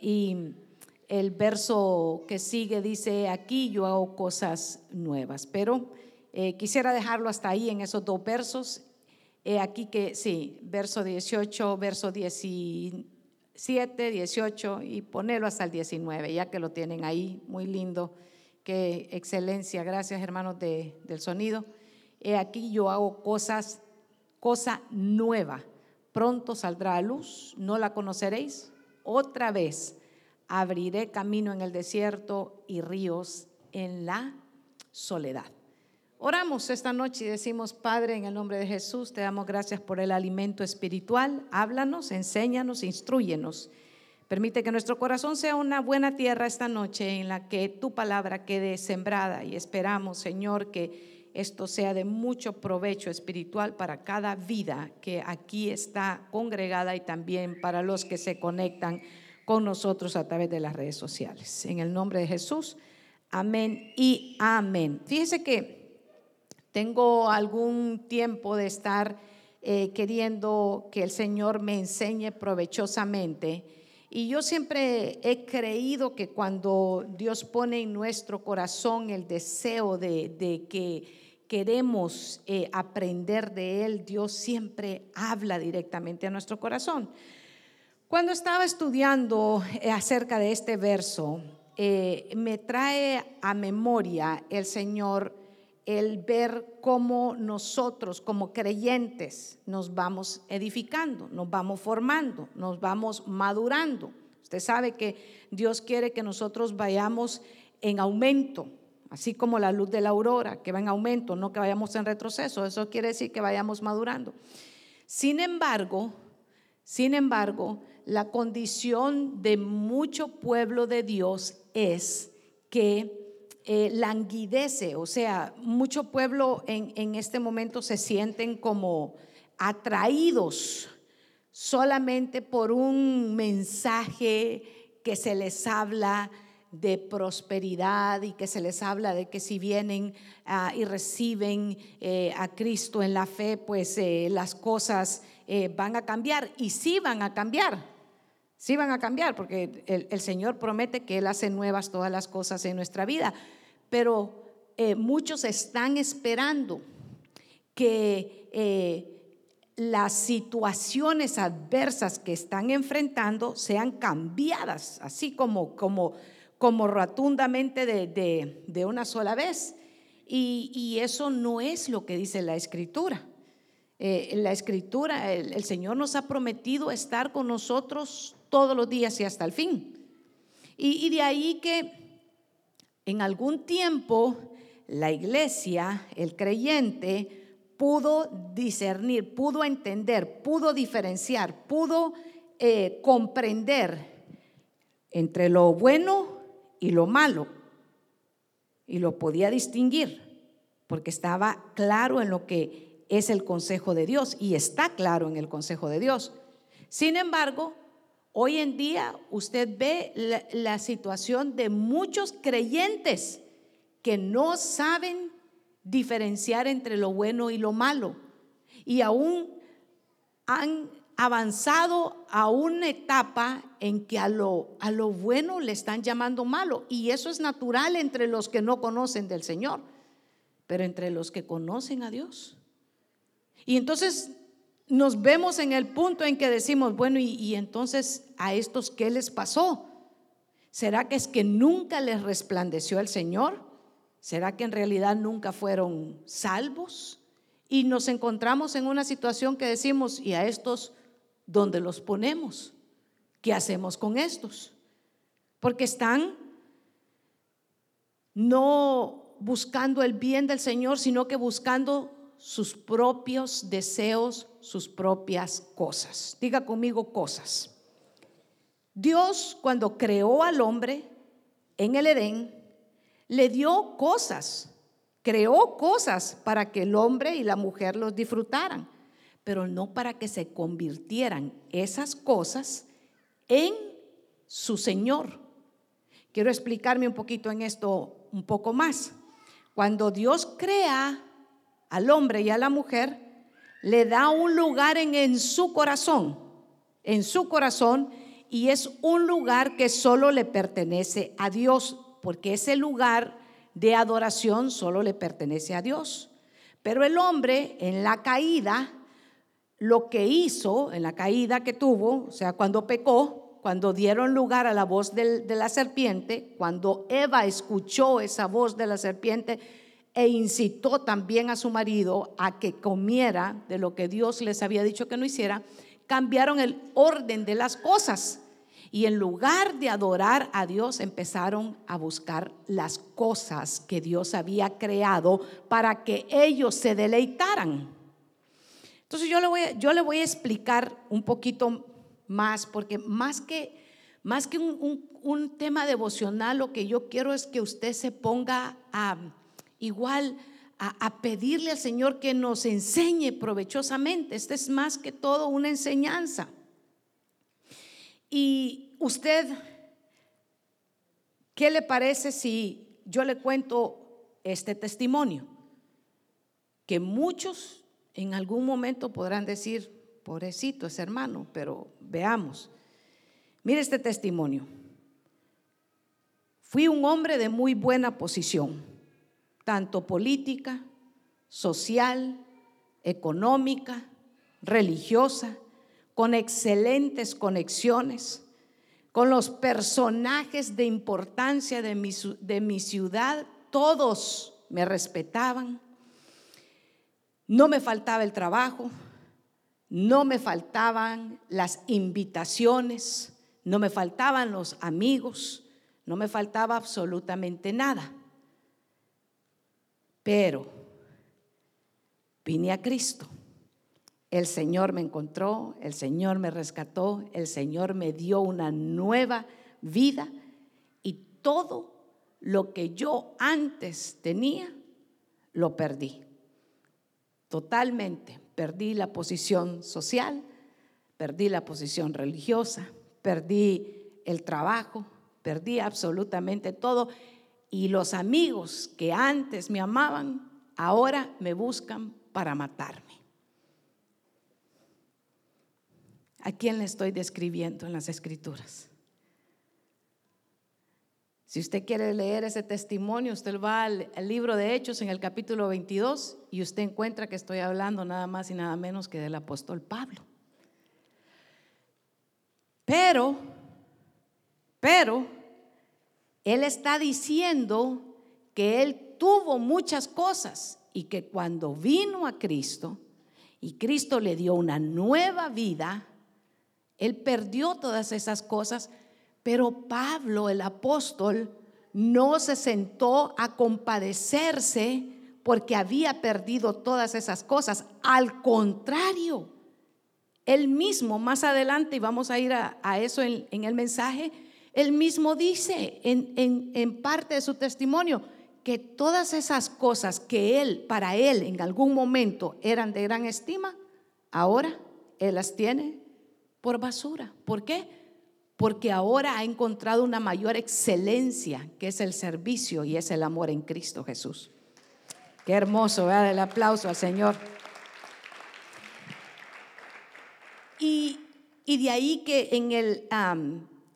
Y el verso que sigue dice, aquí yo hago cosas nuevas. Pero eh, quisiera dejarlo hasta ahí en esos dos versos. aquí que, sí, verso 18, verso 17, 18 y ponerlo hasta el 19, ya que lo tienen ahí, muy lindo. Qué excelencia, gracias hermanos del sonido. aquí yo hago cosas, cosa nueva. Pronto saldrá a luz, no la conoceréis. Otra vez abriré camino en el desierto y ríos en la soledad. Oramos esta noche y decimos, Padre, en el nombre de Jesús, te damos gracias por el alimento espiritual. Háblanos, enséñanos, instruyenos. Permite que nuestro corazón sea una buena tierra esta noche en la que tu palabra quede sembrada y esperamos, Señor, que esto sea de mucho provecho espiritual para cada vida que aquí está congregada y también para los que se conectan con nosotros a través de las redes sociales. En el nombre de Jesús, amén y amén. Fíjese que tengo algún tiempo de estar eh, queriendo que el Señor me enseñe provechosamente. Y yo siempre he creído que cuando Dios pone en nuestro corazón el deseo de, que queremos eh, aprender de Él, Dios siempre habla directamente a nuestro corazón. Cuando estaba estudiando eh, acerca de este verso, eh, me trae a memoria el Señor el ver cómo nosotros como creyentes nos vamos edificando, nos vamos formando, nos vamos madurando. Usted sabe que Dios quiere que nosotros vayamos en aumento, así como la luz de la aurora, que va en aumento, no que vayamos en retroceso. Eso quiere decir que vayamos madurando. Sin embargo, sin embargo, la condición de mucho pueblo de Dios es que eh, languidece, o sea, mucho pueblo en, este momento se sienten como atraídos solamente por un mensaje que se les habla de prosperidad y que se les habla de que si vienen ah, y reciben eh, a Cristo en la fe, pues eh, las cosas van a cambiar y sí van a cambiar, sí van a cambiar, porque el, Señor promete que Él hace nuevas todas las cosas en nuestra vida, pero eh, muchos están esperando que eh, las situaciones adversas que están enfrentando sean cambiadas, así como, como, como rotundamente de, una sola vez. y, eso no es lo que dice la escritura. Eh, la escritura, el, Señor nos ha prometido estar con nosotros todos los días y hasta el fin. Y, de ahí que en algún tiempo la iglesia, el creyente, pudo discernir, pudo entender, pudo diferenciar, pudo eh, comprender entre lo bueno y lo malo. Y lo podía distinguir, porque estaba claro en lo que es el consejo de Dios y está claro en el consejo de Dios. Sin embargo, hoy en día usted ve la, situación de muchos creyentes que no saben diferenciar entre lo bueno y lo malo y aún han avanzado a una etapa en que a lo, a lo bueno le están llamando malo. Y eso es natural entre los que no conocen del Señor, pero entre los que conocen a Dios y entonces nos vemos en el punto en que decimos, bueno, y, entonces a estos, ¿qué les pasó? ¿Será que es que nunca les resplandeció el Señor? ¿Será que en realidad nunca fueron salvos? Y nos encontramos en una situación que decimos, ¿y a estos dónde los ponemos? ¿Qué hacemos con estos? Porque están no buscando el bien del Señor, sino que buscando sus propios deseos, sus propias cosas. Diga conmigo cosas. Dios cuando creó al hombre en el Edén, le dio cosas, creó cosas para que el hombre y la mujer los disfrutaran, pero no para que se convirtieran esas cosas en su Señor. Quiero explicarme un poquito en esto un poco más. Cuando Dios crea al hombre y a la mujer, le da un lugar en, su corazón, en su corazón, y es un lugar que solo le pertenece a Dios, porque ese lugar de adoración solo le pertenece a Dios. Pero el hombre en la caída, lo que hizo, en la caída que tuvo, o sea, cuando pecó, cuando dieron lugar a la voz de la serpiente, cuando Eva escuchó esa voz de la serpiente e incitó también a su marido a que comiera de lo que Dios les había dicho que no hiciera, cambiaron el orden de las cosas. Y en lugar de adorar a Dios, empezaron a buscar las cosas que Dios había creado para que ellos se deleitaran. Entonces yo le voy, yo le voy a explicar un poquito más, porque más que, más que un, un tema devocional, lo que yo quiero es que usted se ponga a igual a, pedirle al Señor que nos enseñe provechosamente. Este es más que todo una enseñanza. Y usted, ¿qué le parece si yo le cuento este testimonio? Que muchos en algún momento podrán decir, pobrecito ese hermano, pero veamos. Mire este testimonio. Fui un hombre de muy buena posición tanto política, social, económica, religiosa, con excelentes conexiones, con los personajes de importancia de mi, ciudad, todos me respetaban, no me faltaba el trabajo, no me faltaban las invitaciones, no me faltaban los amigos, no me faltaba absolutamente nada. Pero vine a Cristo. El Señor me encontró, el Señor me rescató, el Señor me dio una nueva vida y todo lo que yo antes tenía, lo perdí. Totalmente. Perdí la posición social, perdí la posición religiosa, perdí el trabajo, perdí absolutamente todo y los amigos que antes me amaban, ahora me buscan para matarme. ¿A quién le estoy describiendo en las escrituras? Si usted quiere leer ese testimonio, usted va al, libro de Hechos en el capítulo 22 y usted encuentra que estoy hablando nada más y nada menos que del apóstol Pablo. Pero, pero, él está diciendo que él tuvo muchas cosas y que cuando vino a Cristo y Cristo le dio una nueva vida, él perdió todas esas cosas, pero Pablo, el apóstol, no se sentó a compadecerse porque había perdido todas esas cosas. Al contrario, él mismo, más adelante, y vamos a ir a, eso en, el mensaje, él mismo dice en, parte de su testimonio que todas esas cosas que él, para él, en algún momento eran de gran estima, ahora él las tiene por basura. ¿Por qué? Porque ahora ha encontrado una mayor excelencia, que es el servicio y es el amor en Cristo Jesús. Qué hermoso, ¿verdad? El aplauso al Señor. Y, de ahí que en el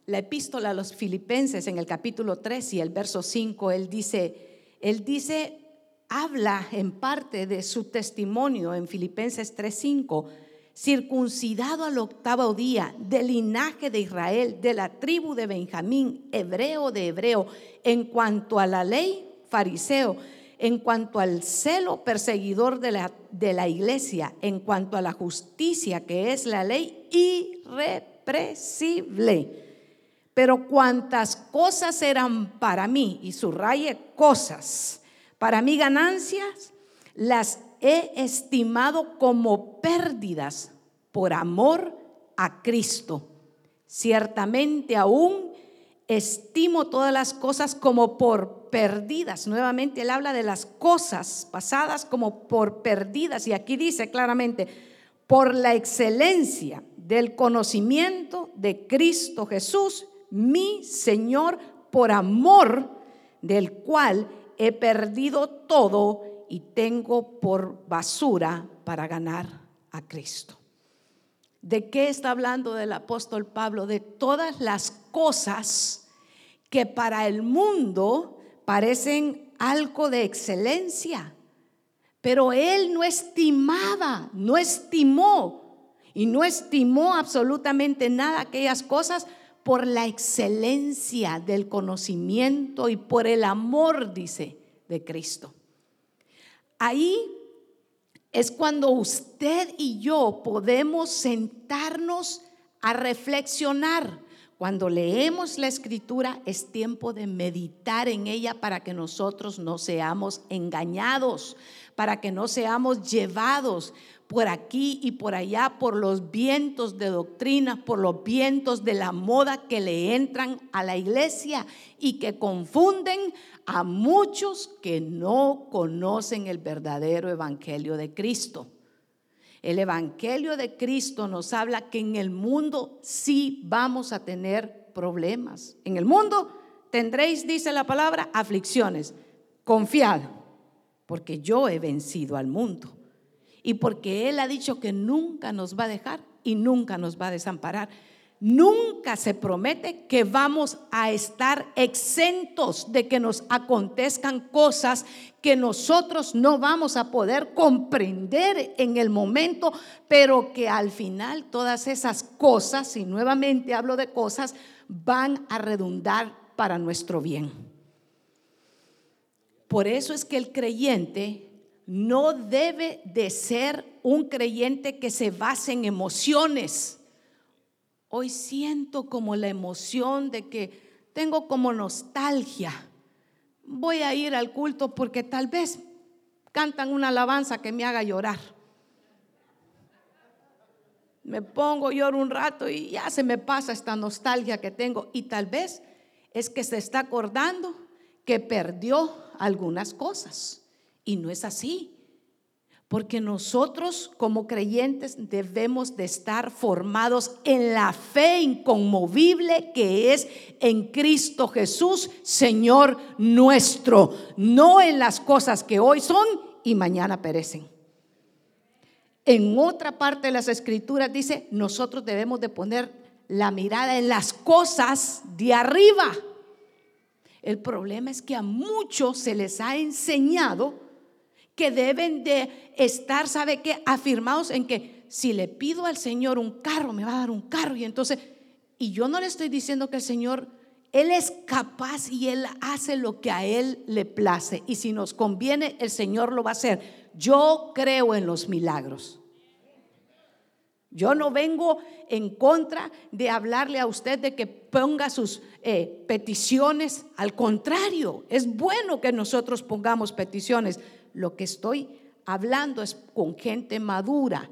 la epístola a los filipenses en el capítulo 3 y el verso 5, él dice, él dice, habla en parte de su testimonio en Filipenses 3:5, circuncidado al octavo día, del linaje de Israel, de la tribu de Benjamín, hebreo de hebreo, en cuanto a la ley, fariseo, en cuanto al celo perseguidor de la, de la iglesia, en cuanto a la justicia que es la ley, irrepresible. Pero cuantas cosas eran para mí, y subraye cosas, para mí ganancias, las he estimado como pérdidas por amor a Cristo. Ciertamente aún estimo todas las cosas como por perdidas. Nuevamente él habla de las cosas pasadas como por perdidas. Y aquí dice claramente, por la excelencia del conocimiento de Cristo Jesús, mi Señor, por amor del cual he perdido todo y tengo por basura para ganar a Cristo. ¿De qué está hablando el apóstol Pablo? De todas las cosas que para el mundo parecen algo de excelencia, pero él no estimaba, no estimó y no estimó absolutamente nada aquellas cosas por la excelencia del conocimiento y por el amor, dice, de Cristo. Ahí es cuando usted y yo podemos sentarnos a reflexionar. Cuando leemos la escritura es tiempo de meditar en ella para que nosotros no seamos engañados, para que no seamos llevados por aquí y por allá por los vientos de doctrina, por los vientos de la moda que le entran a la iglesia y que confunden a muchos que no conocen el verdadero evangelio de Cristo. El evangelio de Cristo nos habla que en el mundo sí vamos a tener problemas. En el mundo tendréis, dice la palabra, aflicciones. Confiad, porque yo he vencido al mundo. Y porque Él ha dicho que nunca nos va a dejar y nunca nos va a desamparar. Nunca se promete que vamos a estar exentos de que nos acontezcan cosas que nosotros no vamos a poder comprender en el momento, pero que al final todas esas cosas, y nuevamente hablo de cosas, van a redundar para nuestro bien. Por eso es que el creyente no debe de ser un creyente que se base en emociones Hoy siento como la emoción de que tengo como nostalgia. Voy a ir al culto porque tal vez cantan una alabanza que me haga llorar. Me pongo, lloro un rato y ya se me pasa esta nostalgia que tengo. Y tal vez es que se está acordando que perdió algunas cosas. Y no es así. Porque nosotros como creyentes debemos de estar formados en la fe inconmovible que es en Cristo Jesús, Señor nuestro, no en las cosas que hoy son y mañana perecen. En otra parte de las escrituras dice, nosotros debemos de poner la mirada en las cosas de arriba. El problema es que a muchos se les ha enseñado que deben de estar, ¿sabe qué? Afirmados en que si le pido al Señor un carro, me va a dar un carro. Y entonces, y yo no le estoy diciendo que el Señor, Él es capaz y Él hace lo que a Él le place. Y si nos conviene, el Señor lo va a hacer. Yo creo en los milagros. Yo no vengo en contra de hablarle a usted de que ponga sus eh, peticiones. Al contrario, es bueno que nosotros pongamos peticiones lo que estoy hablando es con gente madura,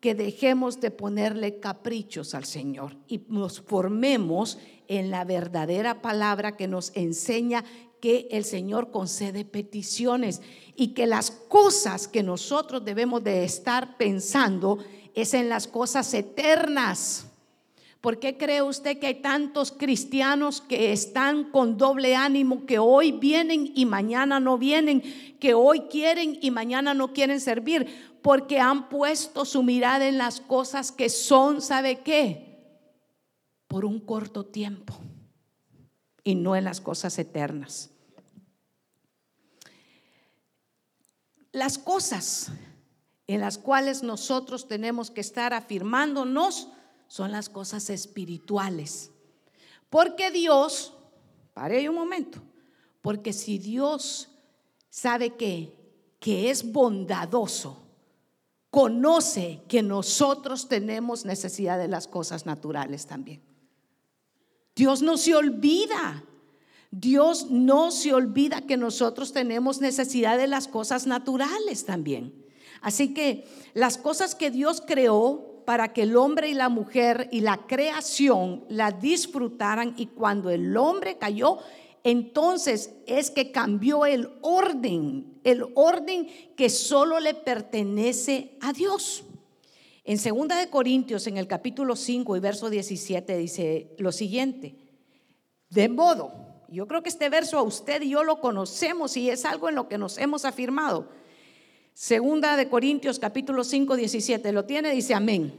que dejemos de ponerle caprichos al Señor y nos formemos en la verdadera palabra que nos enseña que el Señor concede peticiones y que las cosas que nosotros debemos de estar pensando es en las cosas eternas. ¿Por qué cree usted que hay tantos cristianos que están con doble ánimo, que hoy vienen y mañana no vienen, que hoy quieren y mañana no quieren servir? Porque han puesto su mirada en las cosas que son, ¿sabe qué? Por un corto tiempo y no en las cosas eternas. Las cosas en las cuales nosotros tenemos que estar afirmándonos son las cosas espirituales. Porque Dios, pare un momento, porque si Dios sabe que, que es bondadoso, conoce que nosotros tenemos necesidad de las cosas naturales también. Dios no se olvida. Dios no se olvida que nosotros tenemos necesidad de las cosas naturales también. Así que las cosas que Dios creó para que el hombre y la mujer y la creación la disfrutaran y cuando el hombre cayó, entonces es que cambió el orden, el orden que solo le pertenece a Dios. En 2 de Corintios, en el capítulo 5 y verso 17 dice lo siguiente: De modo, yo creo que este verso a usted y yo lo conocemos y es algo en lo que nos hemos afirmado. Segunda de Corintios capítulo 5, 17, ¿lo tiene? Dice amén.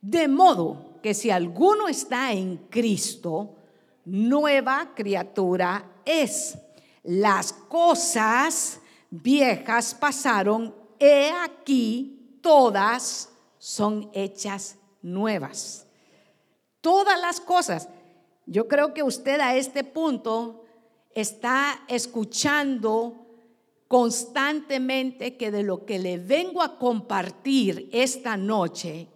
De modo que si alguno está en Cristo, nueva criatura es. Las cosas viejas pasaron, he aquí, todas son hechas nuevas. Todas las cosas. Yo creo que usted a este punto está escuchando constantemente que de lo que le vengo a compartir esta noche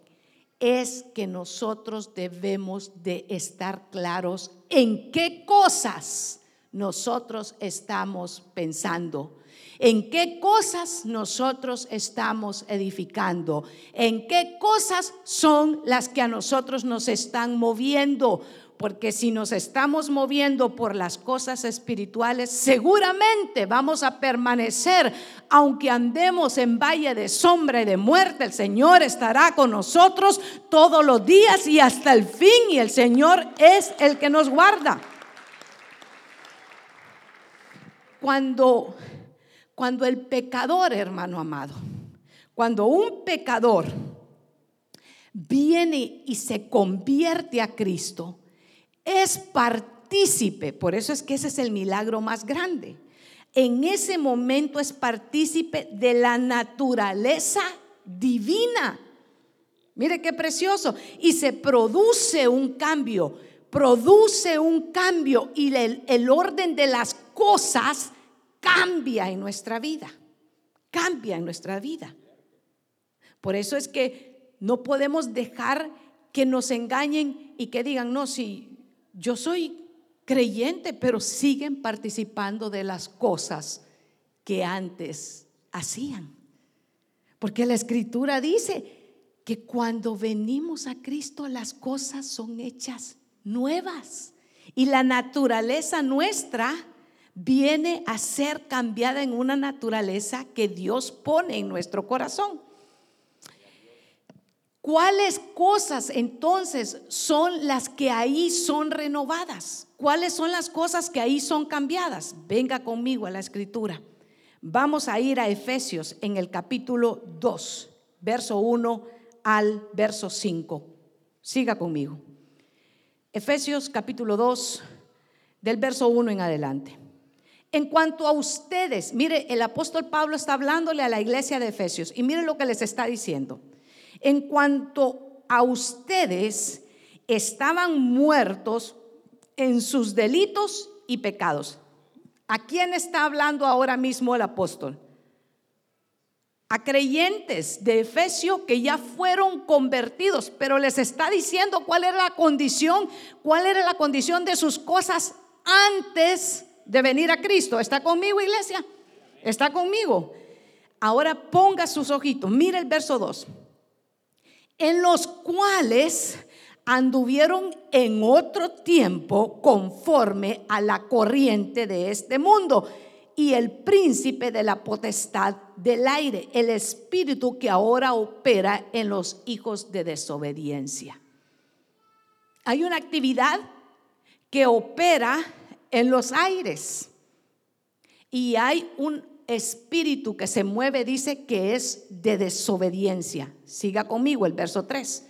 es que nosotros debemos de estar claros en qué cosas nosotros estamos pensando, en qué cosas nosotros estamos edificando, en qué cosas son las que a nosotros nos están moviendo, porque si nos estamos moviendo por las cosas espirituales, seguramente vamos a permanecer, aunque andemos en valle de sombra y de muerte, el Señor estará con nosotros todos los días y hasta el fin, y el Señor es el que nos guarda. Cuando, cuando el pecador, hermano amado, cuando un pecador viene y se convierte a Cristo, es partícipe, por eso es que ese es el milagro más grande. En ese momento es partícipe de la naturaleza divina. Mire qué precioso. Y se produce un cambio, produce un cambio y el, el orden de las cosas cambia en nuestra vida. Cambia en nuestra vida. Por eso es que no podemos dejar que nos engañen y que digan, no, si yo soy creyente, pero siguen participando de las cosas que antes hacían. Porque la escritura dice que cuando venimos a Cristo las cosas son hechas nuevas y la naturaleza nuestra viene a ser cambiada en una naturaleza que Dios pone en nuestro corazón. ¿Cuáles cosas entonces son las que ahí son renovadas? ¿Cuáles son las cosas que ahí son cambiadas? Venga conmigo a la escritura. Vamos a ir a Efesios en el capítulo 2, verso 1 al verso 5. Siga conmigo. Efesios capítulo 2, del verso 1 en adelante. En cuanto a ustedes, mire, el apóstol Pablo está hablándole a la iglesia de Efesios y mire lo que les está diciendo. En cuanto a ustedes, estaban muertos en sus delitos y pecados. ¿A quién está hablando ahora mismo el apóstol? A creyentes de Efesio que ya fueron convertidos, pero les está diciendo cuál era la condición, cuál era la condición de sus cosas antes de venir a Cristo. ¿Está conmigo, iglesia? ¿Está conmigo? Ahora ponga sus ojitos, mire el verso 2 en los cuales anduvieron en otro tiempo conforme a la corriente de este mundo y el príncipe de la potestad del aire, el espíritu que ahora opera en los hijos de desobediencia. Hay una actividad que opera en los aires y hay un espíritu que se mueve dice que es de desobediencia. Siga conmigo el verso 3.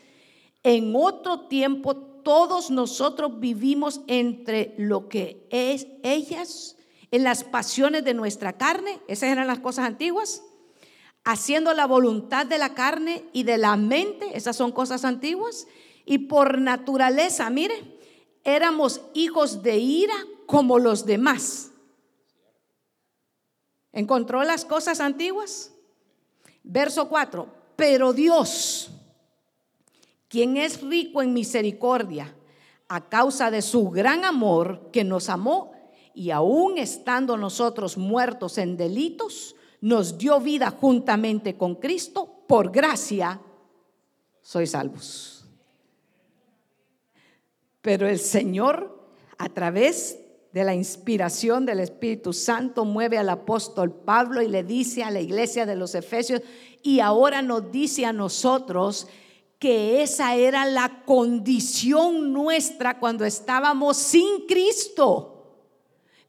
En otro tiempo todos nosotros vivimos entre lo que es ellas, en las pasiones de nuestra carne, esas eran las cosas antiguas, haciendo la voluntad de la carne y de la mente, esas son cosas antiguas, y por naturaleza, mire, éramos hijos de ira como los demás. ¿Encontró las cosas antiguas? Verso 4. Pero Dios, quien es rico en misericordia, a causa de su gran amor que nos amó y aún estando nosotros muertos en delitos, nos dio vida juntamente con Cristo, por gracia sois salvos. Pero el Señor, a través de la inspiración del Espíritu Santo mueve al apóstol Pablo y le dice a la iglesia de los Efesios y ahora nos dice a nosotros que esa era la condición nuestra cuando estábamos sin Cristo.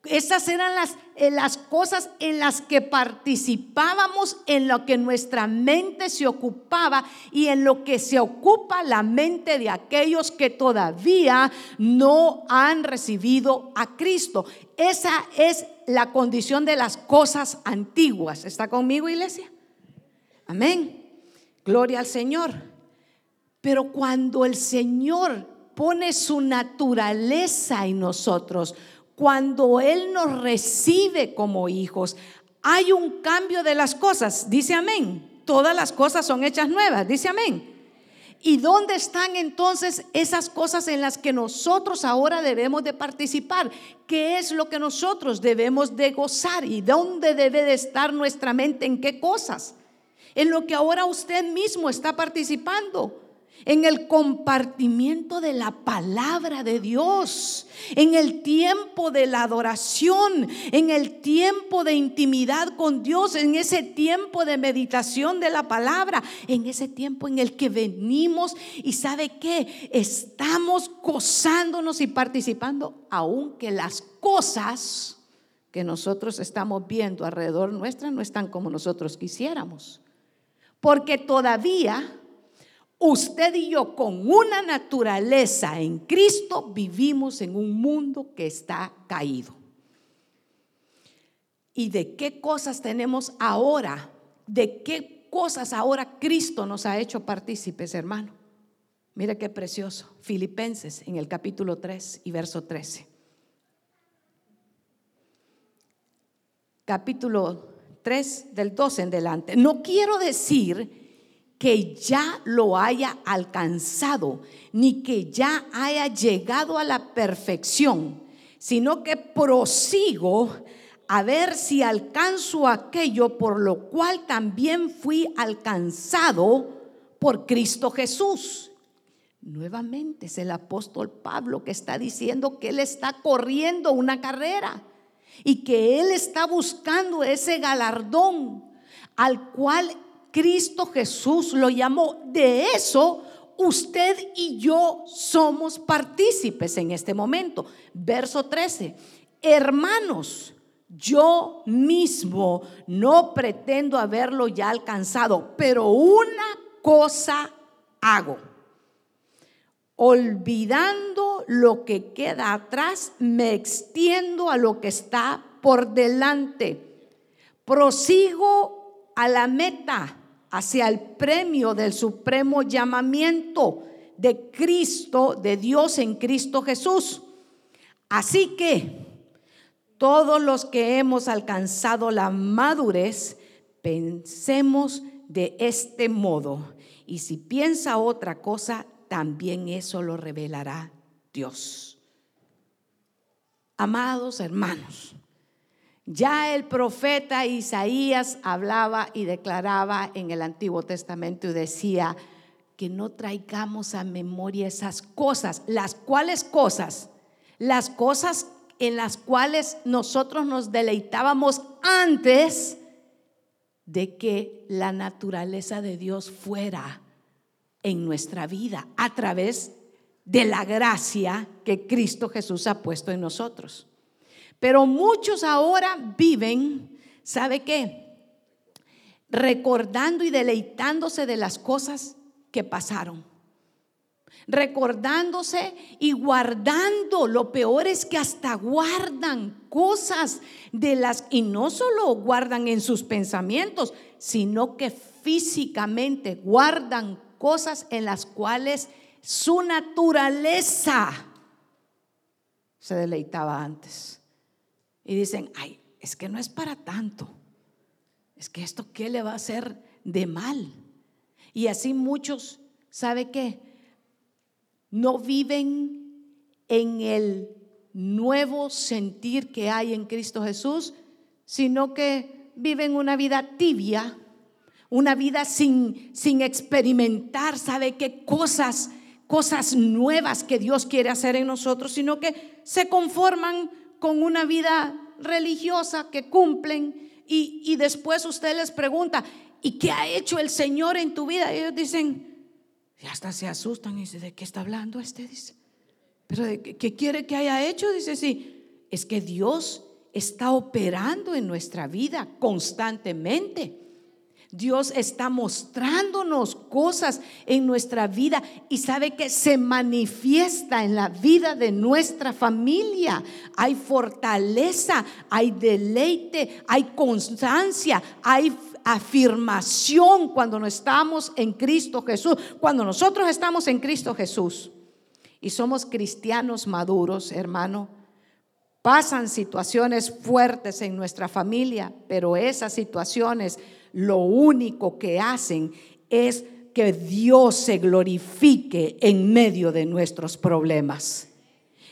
Esas eran las, eh, las cosas en las que participábamos, en lo que nuestra mente se ocupaba y en lo que se ocupa la mente de aquellos que todavía no han recibido a Cristo. Esa es la condición de las cosas antiguas. ¿Está conmigo, iglesia? Amén. Gloria al Señor. Pero cuando el Señor pone su naturaleza en nosotros, cuando Él nos recibe como hijos, hay un cambio de las cosas. Dice amén. Todas las cosas son hechas nuevas. Dice amén. ¿Y dónde están entonces esas cosas en las que nosotros ahora debemos de participar? ¿Qué es lo que nosotros debemos de gozar? ¿Y dónde debe de estar nuestra mente? ¿En qué cosas? En lo que ahora usted mismo está participando en el compartimiento de la palabra de Dios, en el tiempo de la adoración, en el tiempo de intimidad con Dios, en ese tiempo de meditación de la palabra, en ese tiempo en el que venimos y sabe que estamos gozándonos y participando, aunque las cosas que nosotros estamos viendo alrededor nuestra no están como nosotros quisiéramos. Porque todavía Usted y yo con una naturaleza en Cristo vivimos en un mundo que está caído. ¿Y de qué cosas tenemos ahora? ¿De qué cosas ahora Cristo nos ha hecho partícipes, hermano? Mire qué precioso. Filipenses en el capítulo 3 y verso 13. Capítulo 3 del 12 en delante. No quiero decir que ya lo haya alcanzado, ni que ya haya llegado a la perfección, sino que prosigo a ver si alcanzo aquello por lo cual también fui alcanzado por Cristo Jesús. Nuevamente es el apóstol Pablo que está diciendo que él está corriendo una carrera y que él está buscando ese galardón al cual Cristo Jesús lo llamó. De eso usted y yo somos partícipes en este momento. Verso 13. Hermanos, yo mismo no pretendo haberlo ya alcanzado, pero una cosa hago. Olvidando lo que queda atrás, me extiendo a lo que está por delante. Prosigo a la meta hacia el premio del supremo llamamiento de Cristo, de Dios en Cristo Jesús. Así que todos los que hemos alcanzado la madurez, pensemos de este modo. Y si piensa otra cosa, también eso lo revelará Dios. Amados hermanos, ya el profeta Isaías hablaba y declaraba en el Antiguo Testamento y decía que no traigamos a memoria esas cosas, las cuales cosas, las cosas en las cuales nosotros nos deleitábamos antes de que la naturaleza de Dios fuera en nuestra vida a través de la gracia que Cristo Jesús ha puesto en nosotros. Pero muchos ahora viven, ¿sabe qué? Recordando y deleitándose de las cosas que pasaron. Recordándose y guardando. Lo peor es que hasta guardan cosas de las, y no solo guardan en sus pensamientos, sino que físicamente guardan cosas en las cuales su naturaleza se deleitaba antes y dicen, ay, es que no es para tanto. Es que esto, ¿qué le va a hacer de mal? Y así muchos, ¿sabe qué? No viven en el nuevo sentir que hay en Cristo Jesús, sino que viven una vida tibia, una vida sin, sin experimentar, ¿sabe qué cosas? Cosas nuevas que Dios quiere hacer en nosotros, sino que se conforman con una vida religiosa que cumplen y, después usted les pregunta, ¿y qué ha hecho el Señor en tu vida? Y ellos dicen, y hasta se asustan y dice, ¿de qué está hablando este? Dice, pero ¿de qué, quiere que haya hecho? Dice, sí, es que Dios está operando en nuestra vida constantemente. Dios está mostrándonos cosas en nuestra vida y sabe que se manifiesta en la vida de nuestra familia. Hay fortaleza, hay deleite, hay constancia, hay afirmación cuando no estamos en Cristo Jesús. Cuando nosotros estamos en Cristo Jesús y somos cristianos maduros, hermano, pasan situaciones fuertes en nuestra familia, pero esas situaciones lo único que hacen es que Dios se glorifique en medio de nuestros problemas.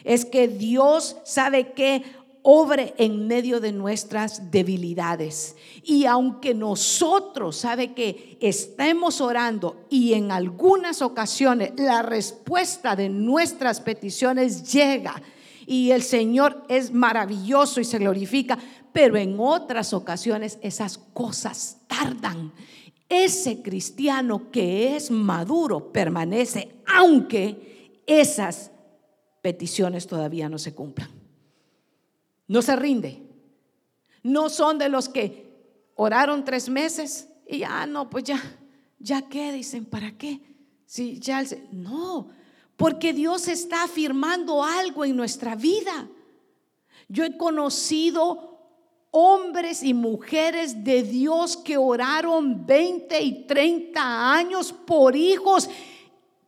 Es que Dios sabe que obre en medio de nuestras debilidades. Y aunque nosotros, sabe que estemos orando y en algunas ocasiones la respuesta de nuestras peticiones llega y el Señor es maravilloso y se glorifica, pero en otras ocasiones esas cosas tardan. Ese cristiano que es maduro permanece aunque esas peticiones todavía no se cumplan. No se rinde. No son de los que oraron tres meses y ya no, pues ya, ya qué, dicen, ¿para qué? Si ya, no, porque Dios está afirmando algo en nuestra vida. Yo he conocido hombres y mujeres de Dios que oraron 20 y 30 años por hijos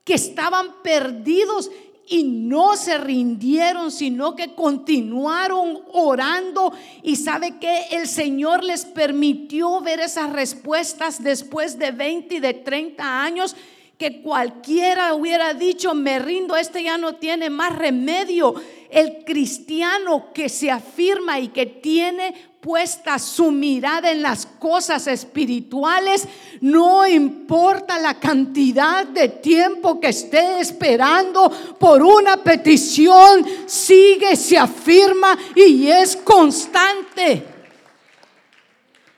que estaban perdidos y no se rindieron, sino que continuaron orando y sabe que el Señor les permitió ver esas respuestas después de 20 y de 30 años que cualquiera hubiera dicho, me rindo, este ya no tiene más remedio. El cristiano que se afirma y que tiene puesta su mirada en las cosas espirituales, no importa la cantidad de tiempo que esté esperando por una petición, sigue, se afirma y es constante.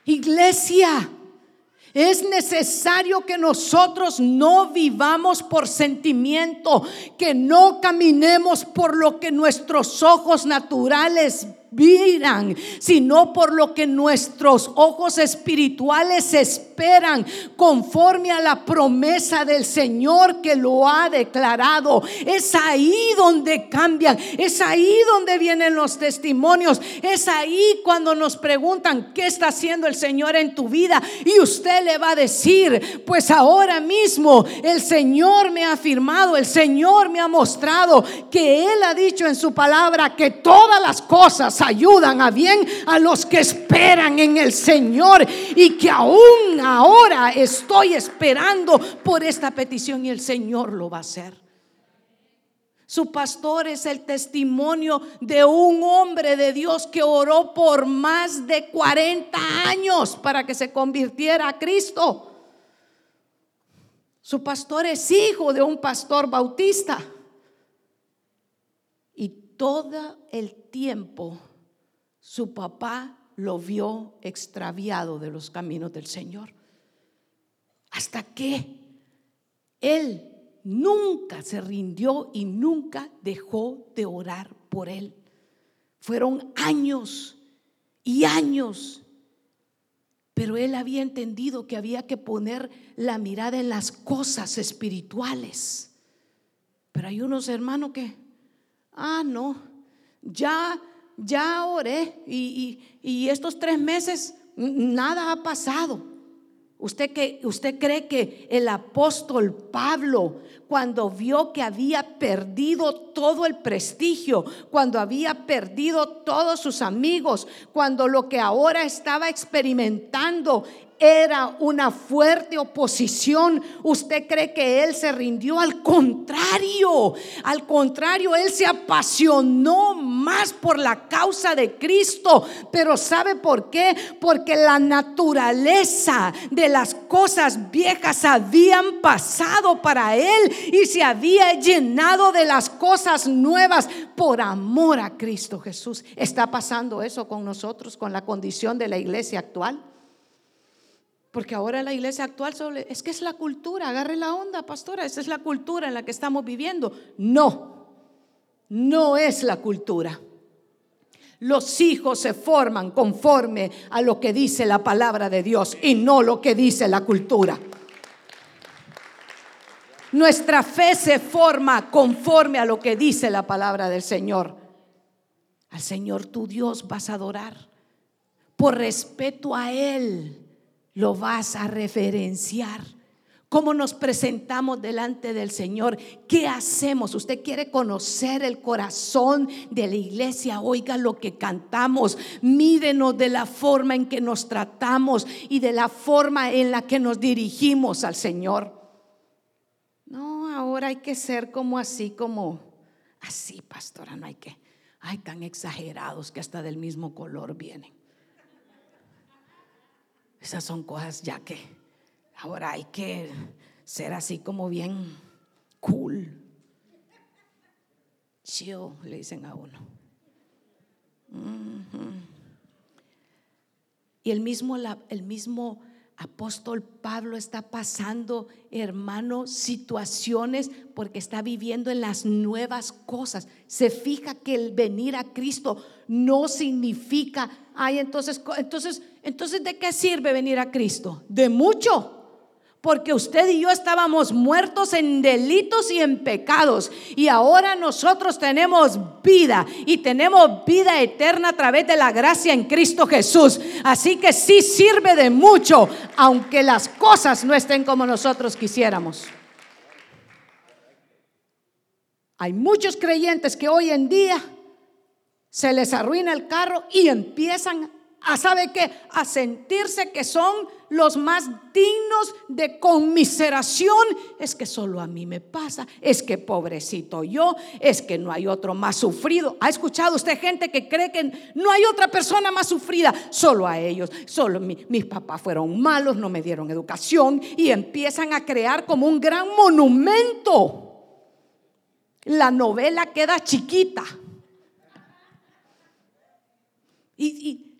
Iglesia, es necesario que nosotros no vivamos por sentimiento, que no caminemos por lo que nuestros ojos naturales miran, sino por lo que nuestros ojos espirituales esperan, conforme a la promesa del Señor que lo ha declarado. Es ahí donde cambian, es ahí donde vienen los testimonios, es ahí cuando nos preguntan, ¿qué está haciendo el Señor en tu vida? Y usted le va a decir, pues ahora mismo el Señor me ha afirmado, el Señor me ha mostrado que Él ha dicho en su palabra que todas las cosas ayudan a bien a los que esperan en el Señor y que aún ahora estoy esperando por esta petición y el Señor lo va a hacer. Su pastor es el testimonio de un hombre de Dios que oró por más de 40 años para que se convirtiera a Cristo. Su pastor es hijo de un pastor bautista. Y todo el tiempo su papá lo vio extraviado de los caminos del Señor. Hasta que él nunca se rindió y nunca dejó de orar por él. Fueron años y años. Pero él había entendido que había que poner la mirada en las cosas espirituales. Pero hay unos hermanos que, ah, no, ya ya oré y, estos tres meses nada ha pasado. ¿Usted, que, ¿Usted cree que el apóstol Pablo, cuando vio que había perdido todo el prestigio, cuando había perdido todos sus amigos, cuando lo que ahora estaba experimentando era una fuerte oposición. ¿Usted cree que él se rindió? Al contrario, al contrario, él se apasionó más por la causa de Cristo. Pero ¿sabe por qué? Porque la naturaleza de las cosas viejas habían pasado para él y se había llenado de las cosas nuevas por amor a Cristo Jesús. ¿Está pasando eso con nosotros, con la condición de la iglesia actual? Porque ahora la iglesia actual es que es la cultura, agarre la onda, pastora, esa es la cultura en la que estamos viviendo. No, no es la cultura. Los hijos se forman conforme a lo que dice la palabra de Dios y no lo que dice la cultura. Nuestra fe se forma conforme a lo que dice la palabra del Señor. Al Señor tu Dios vas a adorar. Por respeto a Él lo vas a referenciar cómo nos presentamos delante del Señor, qué hacemos. Usted quiere conocer el corazón de la iglesia, oiga lo que cantamos, mírenos de la forma en que nos tratamos y de la forma en la que nos dirigimos al Señor. No, ahora hay que ser como así, como así, pastora, no hay que, hay tan exagerados que hasta del mismo color vienen. Esas son cosas ya que Ahora hay que ser así como bien cool. Chill, le dicen a uno. Y el mismo, el mismo apóstol Pablo está pasando, hermano, situaciones porque está viviendo en las nuevas cosas. Se fija que el venir a Cristo no significa, ay, entonces, entonces, entonces, ¿de qué sirve venir a Cristo? De mucho porque usted y yo estábamos muertos en delitos y en pecados. Y ahora nosotros tenemos vida y tenemos vida eterna a través de la gracia en Cristo Jesús. Así que sí sirve de mucho, aunque las cosas no estén como nosotros quisiéramos. Hay muchos creyentes que hoy en día se les arruina el carro y empiezan a, ¿sabe qué? A sentirse que son los más dignos de conmiseración. Es que solo a mí me pasa, es que pobrecito yo, es que no hay otro más sufrido. ¿Ha escuchado usted gente que cree que no hay otra persona más sufrida? Solo a ellos. Solo mis papás fueron malos, no me dieron educación y empiezan a crear como un gran monumento. La novela queda chiquita. Y,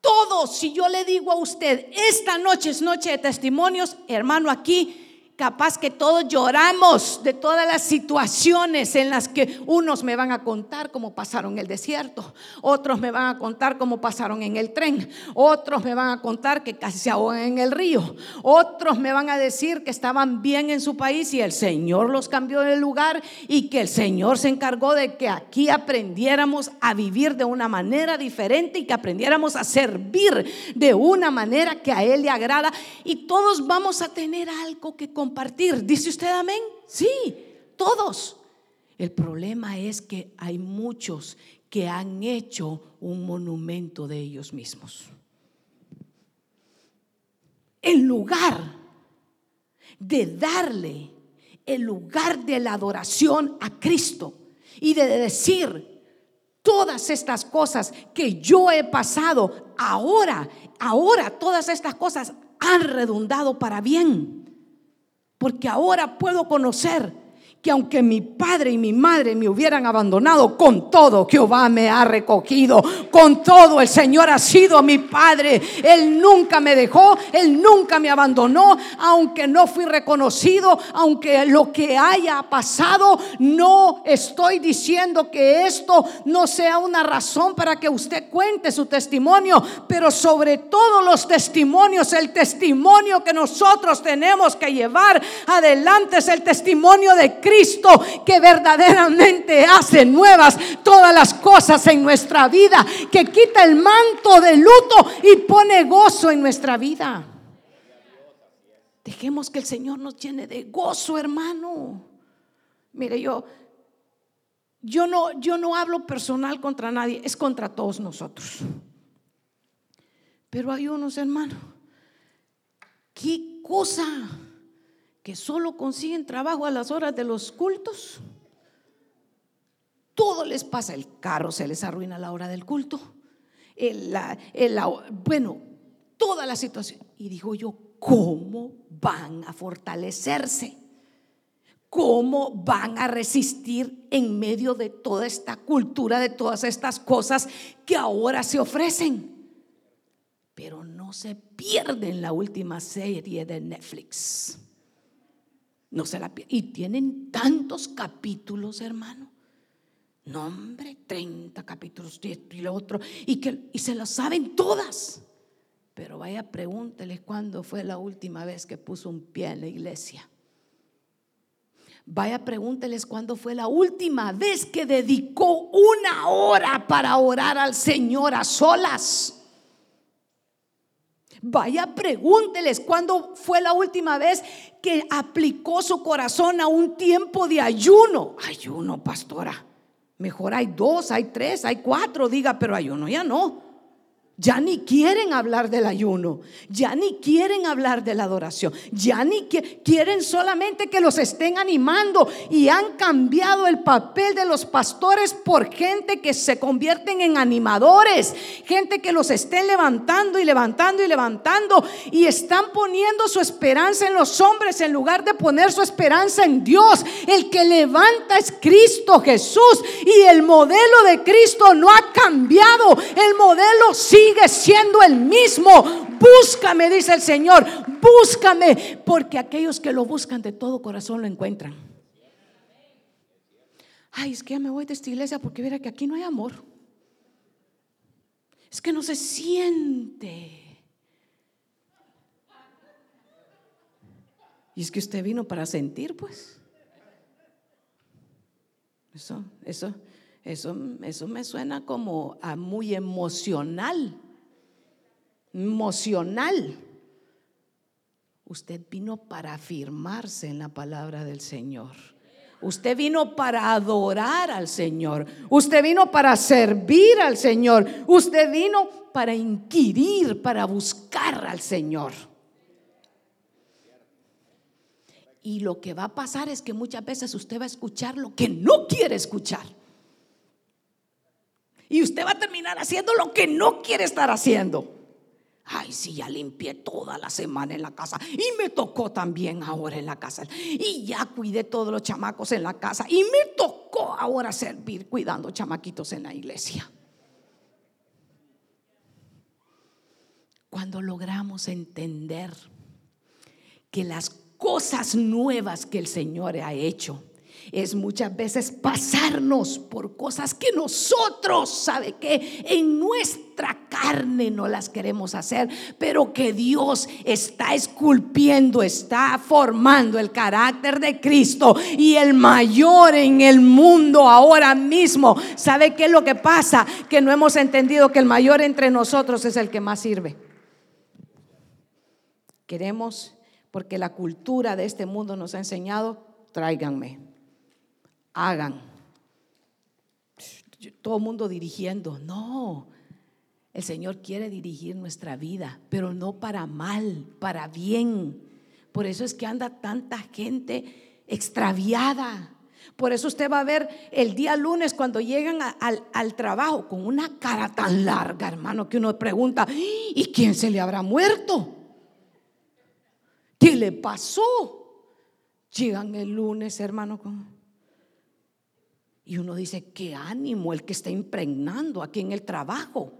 todos, si yo le digo a usted, esta noche es noche de testimonios, hermano, aquí Capaz que todos lloramos de todas las situaciones en las que unos me van a contar cómo pasaron el desierto, otros me van a contar cómo pasaron en el tren, otros me van a contar que casi se ahogan en el río, otros me van a decir que estaban bien en su país y el Señor los cambió de lugar y que el Señor se encargó de que aquí aprendiéramos a vivir de una manera diferente y que aprendiéramos a servir de una manera que a Él le agrada. Y todos vamos a tener algo que compartir compartir. ¿Dice usted amén? Sí, todos. El problema es que hay muchos que han hecho un monumento de ellos mismos. En lugar de darle el lugar de la adoración a Cristo y de decir todas estas cosas que yo he pasado, ahora, ahora todas estas cosas han redundado para bien. Porque ahora puedo conocer que aunque mi padre y mi madre me hubieran abandonado, con todo Jehová me ha recogido, con todo el Señor ha sido mi padre, Él nunca me dejó, Él nunca me abandonó, aunque no fui reconocido, aunque lo que haya pasado, no estoy diciendo que esto no sea una razón para que usted cuente su testimonio, pero sobre todos los testimonios, el testimonio que nosotros tenemos que llevar adelante es el testimonio de Cristo Cristo que verdaderamente hace nuevas todas las cosas en nuestra vida, que quita el manto de luto y pone gozo en nuestra vida. Dejemos que el Señor nos llene de gozo, hermano. Mire, yo yo no yo no hablo personal contra nadie, es contra todos nosotros. Pero hay unos, hermanos, qué cosa que solo consiguen trabajo a las horas de los cultos. Todo les pasa, el carro se les arruina a la hora del culto, bueno, toda la situación. Y digo yo, ¿cómo van a fortalecerse? ¿Cómo van a resistir en medio de toda esta cultura, de todas estas cosas que ahora se ofrecen? Pero no se pierden la última serie de Netflix. No se la Y tienen tantos capítulos, hermano. No, hombre, 30 capítulos esto y lo otro, y, que, y se lo saben todas. Pero vaya, pregúntele cuándo fue la última vez que puso un pie en la iglesia. Vaya, pregúnteles cuándo fue la última vez que dedicó una hora para orar al Señor a solas. Vaya, pregúnteles cuándo fue la última vez que aplicó su corazón a un tiempo de ayuno. Ayuno, pastora. Mejor hay dos, hay tres, hay cuatro, diga, pero ayuno ya no. Ya ni quieren hablar del ayuno, ya ni quieren hablar de la adoración, ya ni quieren solamente que los estén animando y han cambiado el papel de los pastores por gente que se convierten en animadores, gente que los estén levantando y levantando y levantando y están poniendo su esperanza en los hombres en lugar de poner su esperanza en Dios. El que levanta es Cristo Jesús y el modelo de Cristo no ha cambiado, el modelo sí sigue siendo el mismo. Búscame, dice el Señor, búscame, porque aquellos que lo buscan de todo corazón lo encuentran. Ay, es que ya me voy de esta iglesia porque mira que aquí no hay amor. Es que no se siente. Y es que usted vino para sentir, pues. Eso, eso, eso, eso me suena como a muy emocional. Emocional. Usted vino para afirmarse en la palabra del Señor. Usted vino para adorar al Señor. Usted vino para servir al Señor. Usted vino para inquirir, para buscar al Señor. Y lo que va a pasar es que muchas veces usted va a escuchar lo que no quiere escuchar. Y usted va a terminar haciendo lo que no quiere estar haciendo. Ay, sí, ya limpié toda la semana en la casa y me tocó también ahora en la casa. Y ya cuidé todos los chamacos en la casa y me tocó ahora servir cuidando chamaquitos en la iglesia. Cuando logramos entender que las cosas nuevas que el Señor ha hecho es muchas veces pasarnos por cosas que nosotros, ¿sabe que En nuestra carne no las queremos hacer, pero que Dios está esculpiendo, está formando el carácter de Cristo y el mayor en el mundo ahora mismo. ¿Sabe qué es lo que pasa? Que no hemos entendido que el mayor entre nosotros es el que más sirve. Queremos, porque la cultura de este mundo nos ha enseñado, tráiganme hagan. Todo el mundo dirigiendo. No, el Señor quiere dirigir nuestra vida, pero no para mal, para bien. Por eso es que anda tanta gente extraviada. Por eso usted va a ver el día lunes cuando llegan al, al, trabajo con una cara tan larga, hermano, que uno pregunta, ¿y quién se le habrá muerto? ¿Qué le pasó? Llegan el lunes, hermano, con y uno dice, qué ánimo el que está impregnando aquí en el trabajo.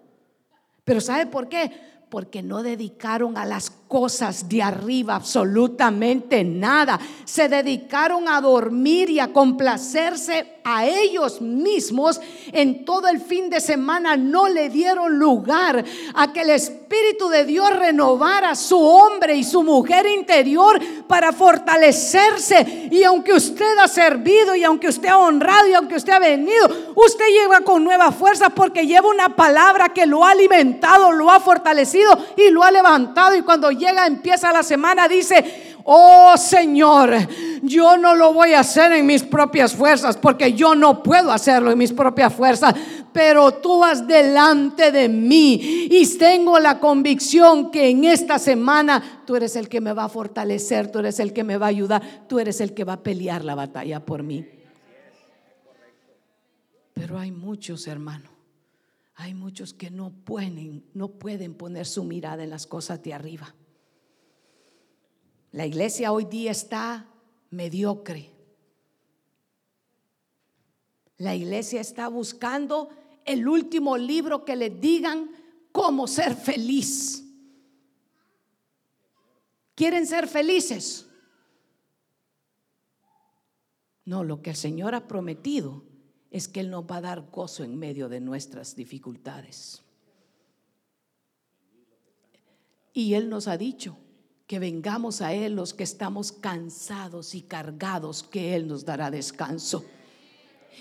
Pero ¿sabe por qué? Porque no dedicaron a las cosas de arriba absolutamente nada. Se dedicaron a dormir y a complacerse a ellos mismos en todo el fin de semana. No le dieron lugar a que el Espíritu de Dios renovara su hombre y su mujer interior para fortalecerse. Y aunque usted ha servido y aunque usted ha honrado y aunque usted ha venido, usted llega con nueva fuerza porque lleva una palabra que lo ha alimentado, lo ha fortalecido y lo ha levantado. Y cuando llega, empieza la semana, dice, oh Señor, yo no lo voy a hacer en mis propias fuerzas porque yo no puedo hacerlo en mis propias fuerzas, pero tú vas delante de mí y tengo la convicción que en esta semana tú eres el que me va a fortalecer, tú eres el que me va a ayudar, tú eres el que va a pelear la batalla por mí. Pero hay muchos hermanos, hay muchos que no pueden, no pueden poner su mirada en las cosas de arriba. La iglesia hoy día está mediocre. La iglesia está buscando el último libro que le digan cómo ser feliz. ¿Quieren ser felices? No, lo que el Señor ha prometido es que Él nos va a dar gozo en medio de nuestras dificultades. Y Él nos ha dicho que vengamos a Él los que estamos cansados y cargados, que Él nos dará descanso.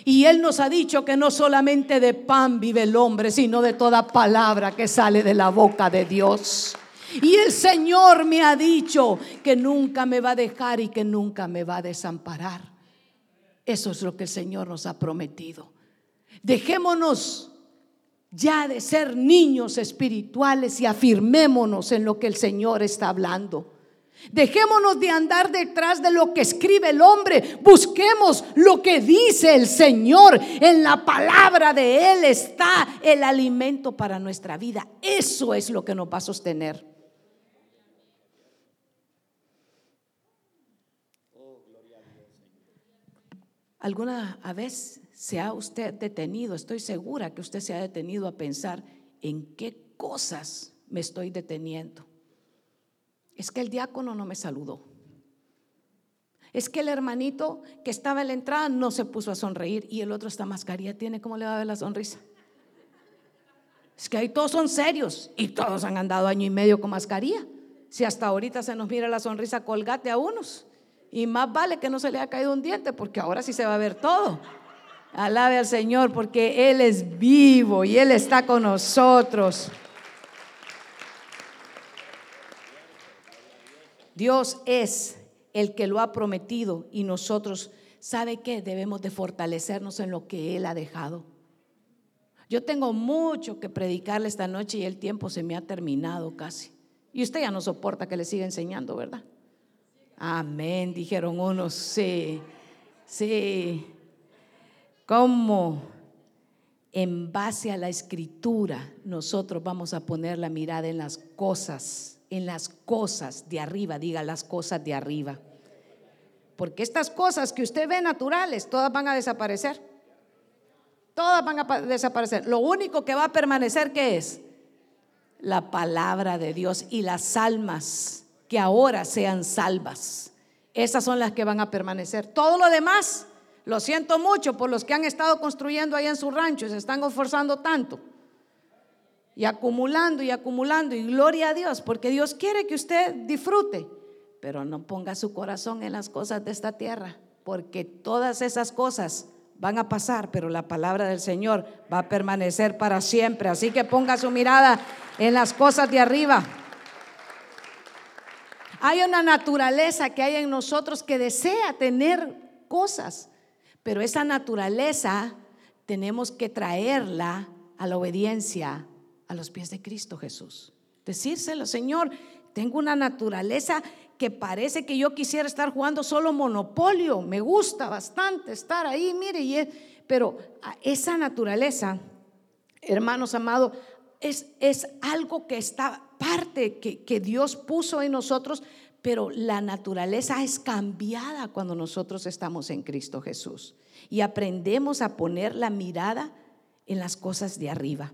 Y Él nos ha dicho que no solamente de pan vive el hombre, sino de toda palabra que sale de la boca de Dios. Y el Señor me ha dicho que nunca me va a dejar y que nunca me va a desamparar. Eso es lo que el Señor nos ha prometido. Dejémonos ya de ser niños espirituales y afirmémonos en lo que el Señor está hablando. Dejémonos de andar detrás de lo que escribe el hombre. Busquemos lo que dice el Señor. En la palabra de Él está el alimento para nuestra vida. Eso es lo que nos va a sostener. ¿Alguna vez se ha usted detenido? Estoy segura que usted se ha detenido a pensar en qué cosas me estoy deteniendo. Es que el diácono no me saludó. Es que el hermanito que estaba en la entrada no se puso a sonreír y el otro está mascarilla tiene, ¿cómo le va a ver la sonrisa? Es que ahí todos son serios y todos han andado año y medio con mascarilla. Si hasta ahorita se nos mira la sonrisa colgate a unos. Y más vale que no se le haya caído un diente porque ahora sí se va a ver todo. Alabe al Señor porque Él es vivo y Él está con nosotros. Dios es el que lo ha prometido y nosotros, ¿sabe qué? Debemos de fortalecernos en lo que Él ha dejado. Yo tengo mucho que predicarle esta noche y el tiempo se me ha terminado casi. Y usted ya no soporta que le siga enseñando, ¿verdad? Amén, dijeron unos, sí, sí. ¿Cómo? En base a la escritura, nosotros vamos a poner la mirada en las cosas, en las cosas de arriba, diga las cosas de arriba. Porque estas cosas que usted ve naturales, todas van a desaparecer. Todas van a desaparecer. Lo único que va a permanecer, ¿qué es? La palabra de Dios y las almas que ahora sean salvas. Esas son las que van a permanecer. Todo lo demás, lo siento mucho por los que han estado construyendo ahí en su rancho y se están esforzando tanto. Y acumulando y acumulando. Y gloria a Dios, porque Dios quiere que usted disfrute. Pero no ponga su corazón en las cosas de esta tierra, porque todas esas cosas van a pasar, pero la palabra del Señor va a permanecer para siempre. Así que ponga su mirada en las cosas de arriba. Hay una naturaleza que hay en nosotros que desea tener cosas, pero esa naturaleza tenemos que traerla a la obediencia a los pies de Cristo Jesús. Decírselo, Señor, tengo una naturaleza que parece que yo quisiera estar jugando solo monopolio. Me gusta bastante estar ahí, mire, pero esa naturaleza, hermanos amados, es, es algo que está parte que, que Dios puso en nosotros, pero la naturaleza es cambiada cuando nosotros estamos en Cristo Jesús y aprendemos a poner la mirada en las cosas de arriba.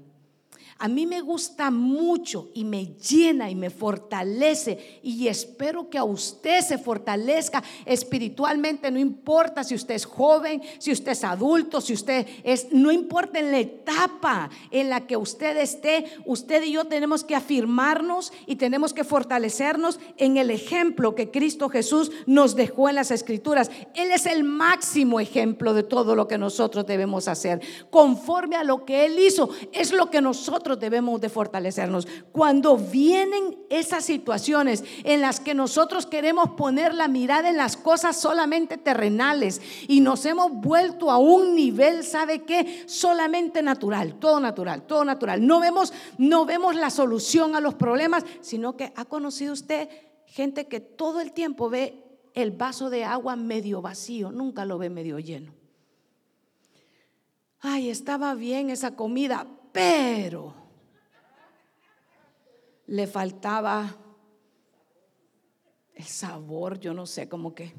A mí me gusta mucho y me llena y me fortalece y espero que a usted se fortalezca espiritualmente, no importa si usted es joven, si usted es adulto, si usted es, no importa en la etapa en la que usted esté, usted y yo tenemos que afirmarnos y tenemos que fortalecernos en el ejemplo que Cristo Jesús nos dejó en las escrituras. Él es el máximo ejemplo de todo lo que nosotros debemos hacer. Conforme a lo que Él hizo, es lo que nosotros debemos de fortalecernos. Cuando vienen esas situaciones en las que nosotros queremos poner la mirada en las cosas solamente terrenales y nos hemos vuelto a un nivel, ¿sabe qué? Solamente natural, todo natural, todo natural. No vemos, no vemos la solución a los problemas, sino que ha conocido usted gente que todo el tiempo ve el vaso de agua medio vacío, nunca lo ve medio lleno. Ay, estaba bien esa comida, pero le faltaba el sabor, yo no sé, cómo que...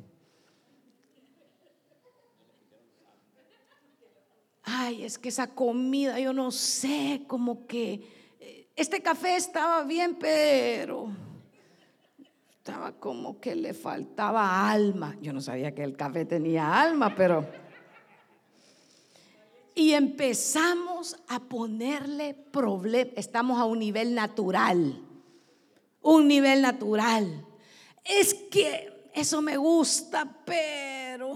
Ay, es que esa comida, yo no sé, como que eh, este café estaba bien, pero estaba como que le faltaba alma. Yo no sabía que el café tenía alma, pero Y empezamos a ponerle problema. Estamos a un nivel natural. Un nivel natural. Es que eso me gusta, pero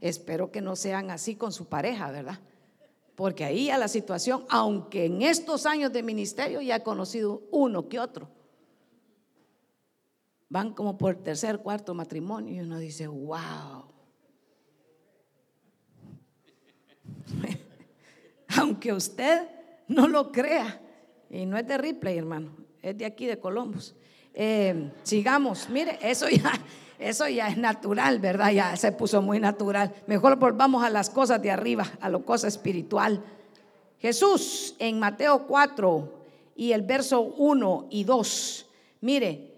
espero que no sean así con su pareja, ¿verdad? Porque ahí a la situación, aunque en estos años de ministerio ya he conocido uno que otro, van como por tercer, cuarto matrimonio y uno dice, wow. Aunque usted no lo crea, y no es de Ripley, hermano, es de aquí de Columbus. Eh, sigamos, mire, eso ya, eso ya es natural, ¿verdad? Ya se puso muy natural. Mejor volvamos a las cosas de arriba, a lo cosa espiritual. Jesús en Mateo 4 y el verso 1 y 2, mire,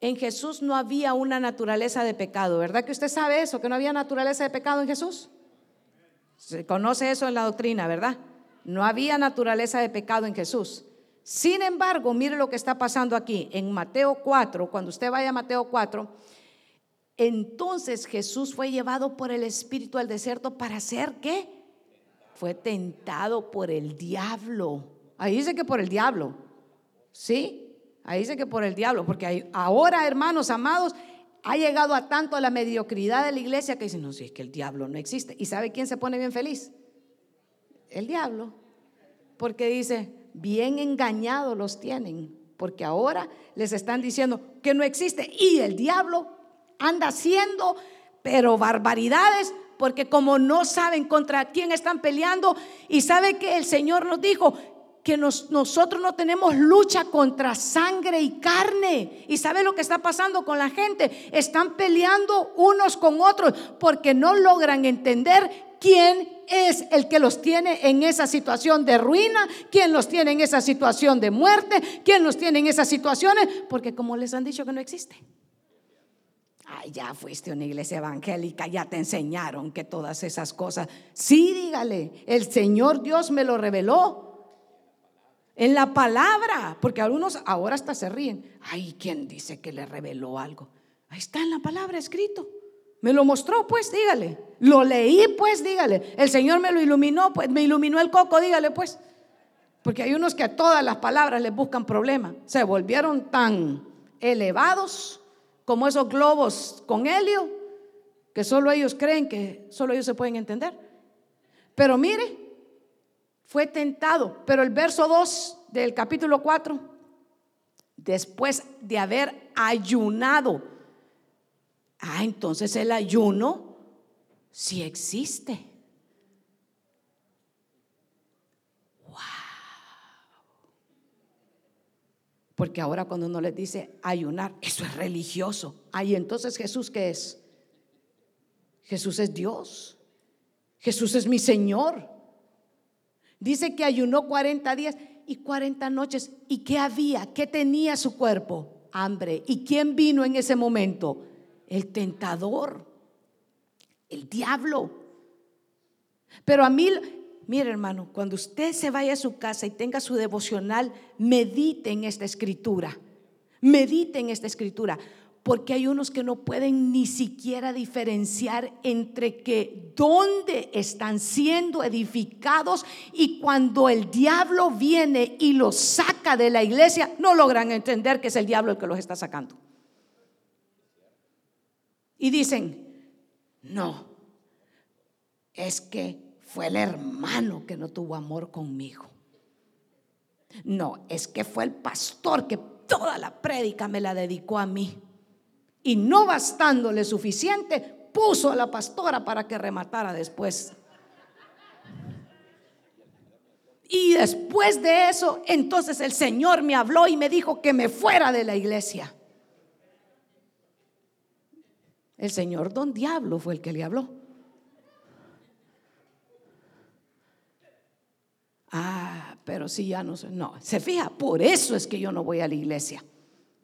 en Jesús no había una naturaleza de pecado, ¿verdad que usted sabe eso? Que no había naturaleza de pecado en Jesús. Se conoce eso en la doctrina, ¿verdad? No había naturaleza de pecado en Jesús. Sin embargo, mire lo que está pasando aquí en Mateo 4, cuando usted vaya a Mateo 4, entonces Jesús fue llevado por el Espíritu al desierto para hacer qué? Fue tentado por el diablo. Ahí dice que por el diablo. ¿Sí? Ahí dice que por el diablo, porque ahora, hermanos amados, ha llegado a tanto la mediocridad de la iglesia que dicen, no, si es que el diablo no existe. ¿Y sabe quién se pone bien feliz? El diablo. Porque dice, bien engañados los tienen, porque ahora les están diciendo que no existe. Y el diablo anda haciendo, pero barbaridades, porque como no saben contra quién están peleando, y sabe que el Señor nos dijo, que nosotros no tenemos lucha contra sangre y carne. ¿Y sabe lo que está pasando con la gente? Están peleando unos con otros porque no logran entender quién es el que los tiene en esa situación de ruina, quién los tiene en esa situación de muerte, quién los tiene en esas situaciones, porque como les han dicho que no existe. Ay, ya fuiste una iglesia evangélica, ya te enseñaron que todas esas cosas. Sí, dígale, el Señor Dios me lo reveló. En la palabra, porque algunos ahora hasta se ríen. Ay, ¿quién dice que le reveló algo? Ahí está en la palabra escrito. Me lo mostró, pues, dígale. Lo leí, pues, dígale. El Señor me lo iluminó, pues, me iluminó el coco, dígale, pues. Porque hay unos que a todas las palabras les buscan problemas. Se volvieron tan elevados como esos globos con helio, que solo ellos creen que solo ellos se pueden entender. Pero mire, fue tentado. Pero el verso 2 del capítulo 4, después de haber ayunado, ah, entonces el ayuno sí existe. Wow. Porque ahora cuando uno les dice ayunar, eso es religioso. Ahí entonces Jesús, ¿qué es? Jesús es Dios. Jesús es mi Señor. Dice que ayunó 40 días y 40 noches. ¿Y qué había? ¿Qué tenía su cuerpo? Hambre. ¿Y quién vino en ese momento? El tentador, el diablo. Pero a mí, mire hermano, cuando usted se vaya a su casa y tenga su devocional, medite en esta escritura. Medite en esta escritura porque hay unos que no pueden ni siquiera diferenciar entre que dónde están siendo edificados y cuando el diablo viene y los saca de la iglesia, no logran entender que es el diablo el que los está sacando. Y dicen, no, es que fue el hermano que no tuvo amor conmigo. No, es que fue el pastor que toda la prédica me la dedicó a mí y no bastándole suficiente, puso a la pastora para que rematara después. Y después de eso, entonces el Señor me habló y me dijo que me fuera de la iglesia. El Señor don Diablo fue el que le habló. Ah, pero si ya no sé. No, se fija, por eso es que yo no voy a la iglesia.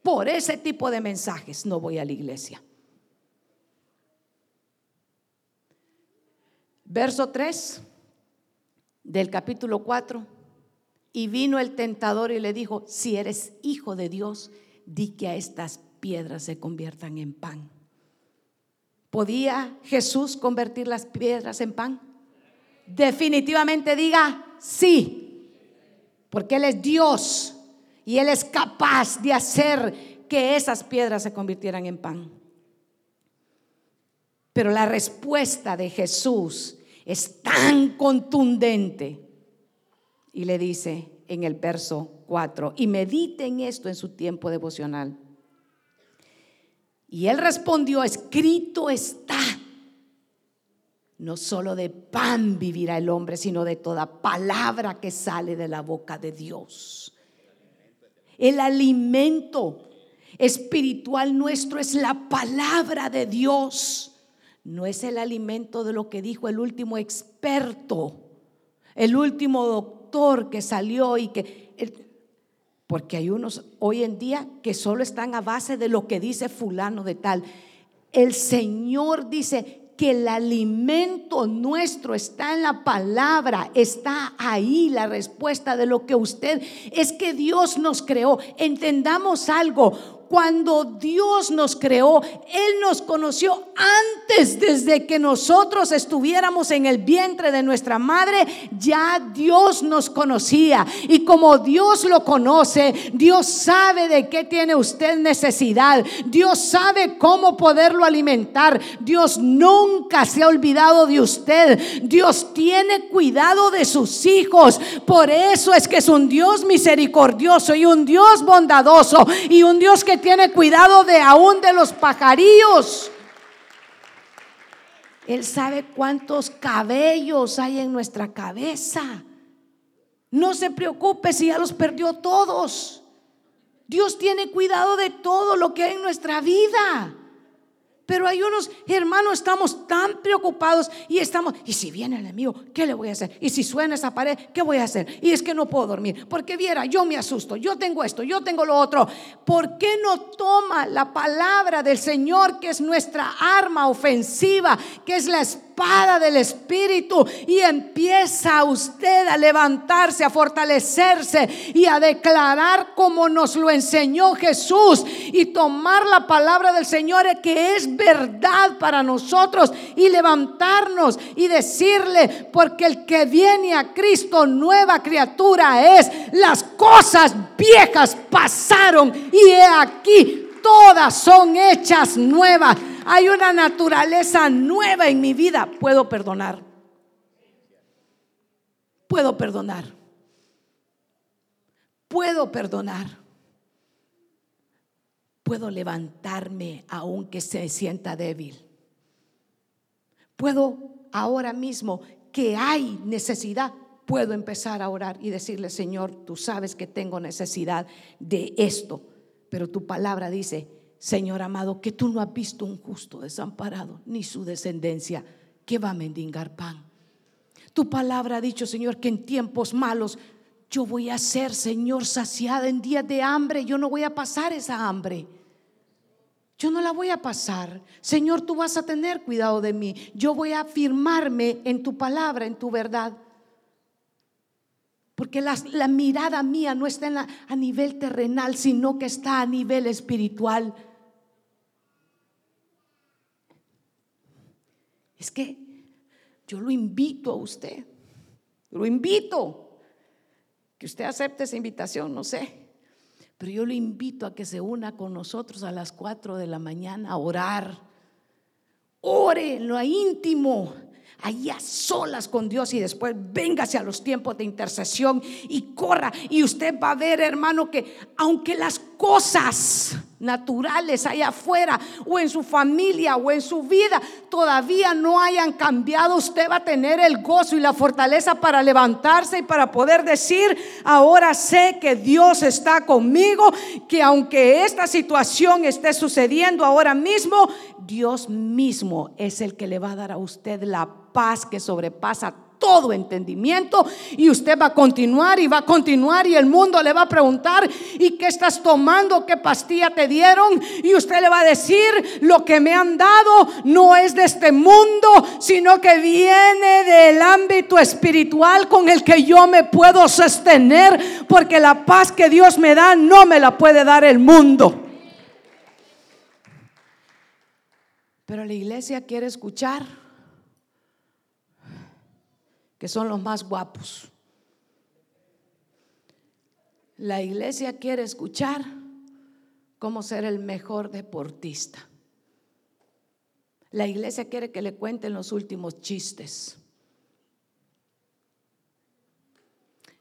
Por ese tipo de mensajes no voy a la iglesia. Verso 3 del capítulo 4. Y vino el tentador y le dijo, si eres hijo de Dios, di que a estas piedras se conviertan en pan. ¿Podía Jesús convertir las piedras en pan? definitivamente diga sí, porque Él es Dios y Él es capaz de hacer que esas piedras se convirtieran en pan. Pero la respuesta de Jesús es tan contundente y le dice en el verso 4, y mediten esto en su tiempo devocional. Y él respondió, escrito está no solo de pan vivirá el hombre, sino de toda palabra que sale de la boca de Dios. El alimento espiritual nuestro es la palabra de Dios. No es el alimento de lo que dijo el último experto, el último doctor que salió y que... Porque hay unos hoy en día que solo están a base de lo que dice fulano de tal. El Señor dice, que el alimento nuestro está en la palabra, está ahí la respuesta de lo que usted es que Dios nos creó. Entendamos algo, cuando Dios nos creó, Él nos conoció antes, desde que nosotros estuviéramos en el vientre de nuestra madre, ya Dios nos conocía. Y como Dios lo conoce, Dios sabe de qué tiene usted necesidad. Dios sabe cómo poderlo alimentar. Dios nunca se ha olvidado de usted. Dios tiene cuidado de sus hijos. Por eso es que es un Dios misericordioso y un Dios bondadoso y un Dios que tiene cuidado de aún de los pajarillos. Él sabe cuántos cabellos hay en nuestra cabeza. No se preocupe si ya los perdió todos. Dios tiene cuidado de todo lo que hay en nuestra vida. Pero hay unos hermanos, estamos tan preocupados y estamos, y si viene el enemigo, ¿qué le voy a hacer? Y si suena esa pared, ¿qué voy a hacer? Y es que no puedo dormir, porque viera, yo me asusto, yo tengo esto, yo tengo lo otro. ¿Por qué no toma la palabra del Señor, que es nuestra arma ofensiva, que es la espada del Espíritu, y empieza usted a levantarse, a fortalecerse y a declarar como nos lo enseñó Jesús, y tomar la palabra del Señor que es verdad para nosotros y levantarnos y decirle, porque el que viene a Cristo nueva criatura es, las cosas viejas pasaron y he aquí, todas son hechas nuevas. Hay una naturaleza nueva en mi vida. Puedo perdonar. Puedo perdonar. Puedo perdonar puedo levantarme aunque se sienta débil. Puedo ahora mismo que hay necesidad, puedo empezar a orar y decirle, Señor, tú sabes que tengo necesidad de esto, pero tu palabra dice, Señor amado, que tú no has visto un justo desamparado, ni su descendencia que va a mendigar pan. Tu palabra ha dicho, Señor, que en tiempos malos yo voy a ser, Señor, saciada en días de hambre. Yo no voy a pasar esa hambre. Yo no la voy a pasar. Señor, tú vas a tener cuidado de mí. Yo voy a afirmarme en tu palabra, en tu verdad. Porque la, mirada mía no está a nivel terrenal, sino que está a nivel espiritual. Es que yo lo invito a usted. Lo invito que usted acepte esa invitación, no sé. Pero yo le invito a que se una con nosotros a las 4 de la mañana a orar. Ore en lo íntimo, ahí a solas con Dios y después véngase a los tiempos de intercesión y corra. Y usted va a ver, hermano, que aunque las cosas naturales allá afuera o en su familia o en su vida todavía no hayan cambiado, usted va a tener el gozo y la fortaleza para levantarse y para poder decir, ahora sé que Dios está conmigo, que aunque esta situación esté sucediendo ahora mismo, Dios mismo es el que le va a dar a usted la paz que sobrepasa todo entendimiento y usted va a continuar y va a continuar y el mundo le va a preguntar, ¿y qué estás tomando? ¿Qué pastilla te dieron? Y usted le va a decir, lo que me han dado no es de este mundo, sino que viene del ámbito espiritual con el que yo me puedo sostener, porque la paz que Dios me da no me la puede dar el mundo. Pero la iglesia quiere escuchar que son los más guapos. La iglesia quiere escuchar cómo ser el mejor deportista. La iglesia quiere que le cuenten los últimos chistes.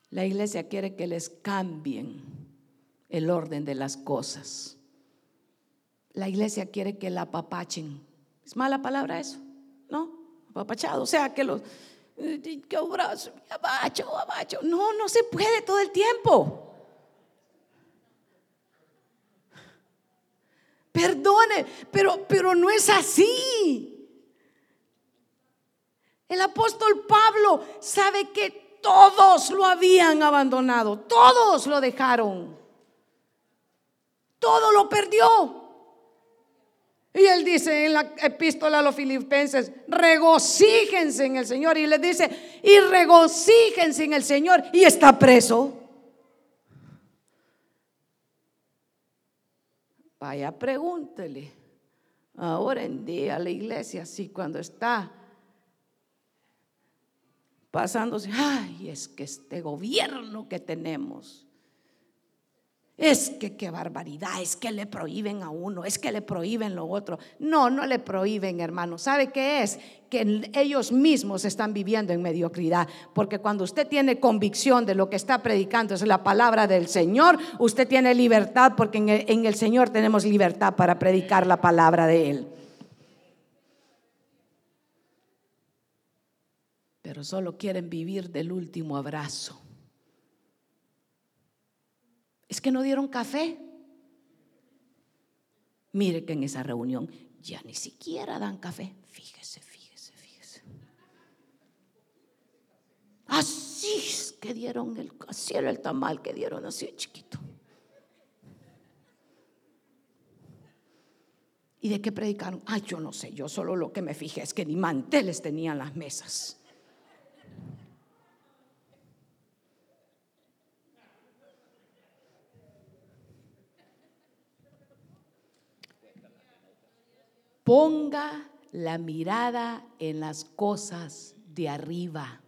La iglesia quiere que les cambien el orden de las cosas. La iglesia quiere que la apapachen. ¿Es mala palabra eso? ¿No? Apapachado. O sea, que los... Que abrazo, abacho, abacho. No, no se puede todo el tiempo. Perdone, pero, pero no es así. El apóstol Pablo sabe que todos lo habían abandonado, todos lo dejaron, todo lo perdió. Y él dice en la epístola a los filipenses, regocíjense en el Señor. Y le dice, y regocíjense en el Señor. Y está preso. Vaya, pregúntele. Ahora en día la iglesia, así cuando está pasándose, ay, es que este gobierno que tenemos es que qué barbaridad, es que le prohíben a uno, es que le prohíben lo otro. No, no le prohíben, hermano. ¿Sabe qué es? Que ellos mismos están viviendo en mediocridad. Porque cuando usted tiene convicción de lo que está predicando es la palabra del Señor, usted tiene libertad porque en el, en el Señor tenemos libertad para predicar la palabra de Él. Pero solo quieren vivir del último abrazo es que no dieron café. Mire que en esa reunión ya ni siquiera dan café. Fíjese, fíjese, fíjese. Así es que dieron el, así era el tamal que dieron así chiquito. ¿Y de qué predicaron? Ay, yo no sé, yo solo lo que me fijé es que ni manteles tenían las mesas. Ponga la mirada en las cosas de arriba,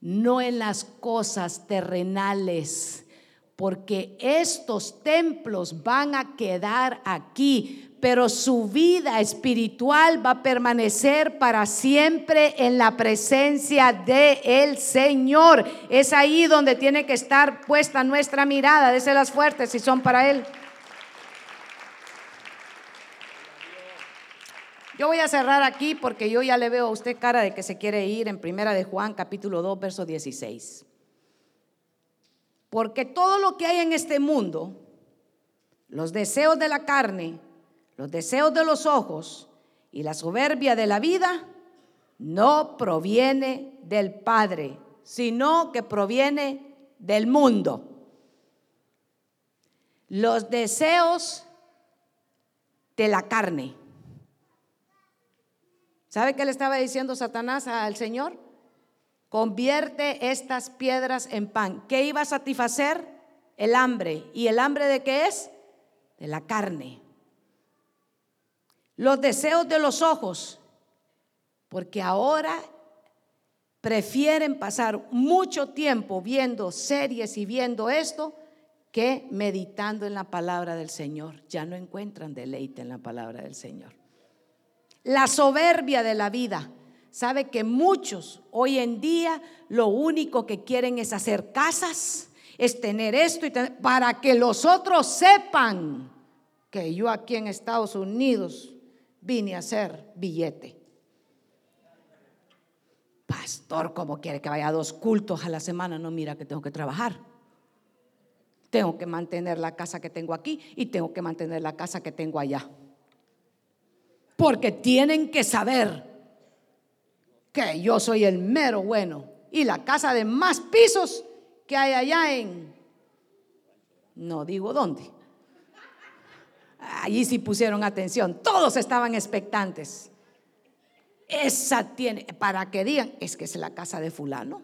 no en las cosas terrenales, porque estos templos van a quedar aquí, pero su vida espiritual va a permanecer para siempre en la presencia de el Señor. Es ahí donde tiene que estar puesta nuestra mirada, las fuertes si son para él. Yo voy a cerrar aquí porque yo ya le veo a usted cara de que se quiere ir en Primera de Juan capítulo 2 verso 16. Porque todo lo que hay en este mundo, los deseos de la carne, los deseos de los ojos y la soberbia de la vida, no proviene del Padre, sino que proviene del mundo. Los deseos de la carne ¿Sabe qué le estaba diciendo Satanás al Señor? Convierte estas piedras en pan. ¿Qué iba a satisfacer? El hambre. ¿Y el hambre de qué es? De la carne. Los deseos de los ojos. Porque ahora prefieren pasar mucho tiempo viendo series y viendo esto que meditando en la palabra del Señor. Ya no encuentran deleite en la palabra del Señor la soberbia de la vida. Sabe que muchos hoy en día lo único que quieren es hacer casas, es tener esto y para que los otros sepan que yo aquí en Estados Unidos vine a hacer billete. Pastor, ¿cómo quiere que vaya a dos cultos a la semana? No, mira que tengo que trabajar. Tengo que mantener la casa que tengo aquí y tengo que mantener la casa que tengo allá porque tienen que saber que yo soy el mero bueno y la casa de más pisos que hay allá en, no digo dónde. Allí sí pusieron atención, todos estaban expectantes. Esa tiene, para que digan, es que es la casa de fulano.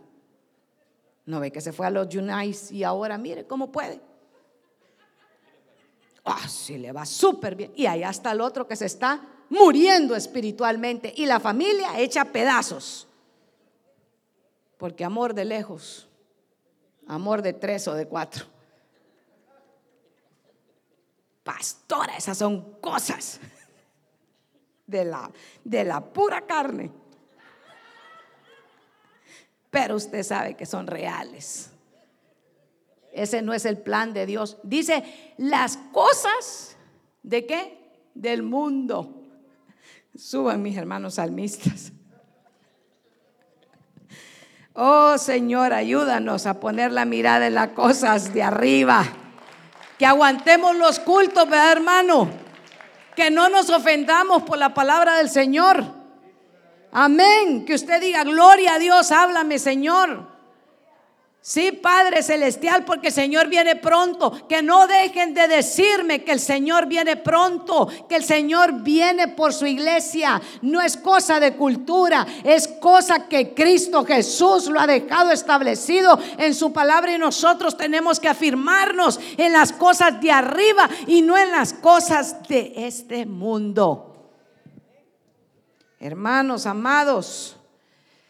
No ve que se fue a los Unites y ahora mire cómo puede. Ah, sí le va súper bien. Y allá está el otro que se está muriendo espiritualmente y la familia hecha pedazos. Porque amor de lejos, amor de tres o de cuatro. Pastora, esas son cosas de la, de la pura carne. Pero usted sabe que son reales. Ese no es el plan de Dios. Dice, las cosas de qué? Del mundo. Suban mis hermanos salmistas. Oh Señor, ayúdanos a poner la mirada en las cosas de arriba. Que aguantemos los cultos, ¿verdad, hermano? Que no nos ofendamos por la palabra del Señor. Amén. Que usted diga, gloria a Dios, háblame, Señor. Sí, Padre Celestial, porque el Señor viene pronto. Que no dejen de decirme que el Señor viene pronto, que el Señor viene por su iglesia. No es cosa de cultura, es cosa que Cristo Jesús lo ha dejado establecido en su palabra y nosotros tenemos que afirmarnos en las cosas de arriba y no en las cosas de este mundo. Hermanos, amados.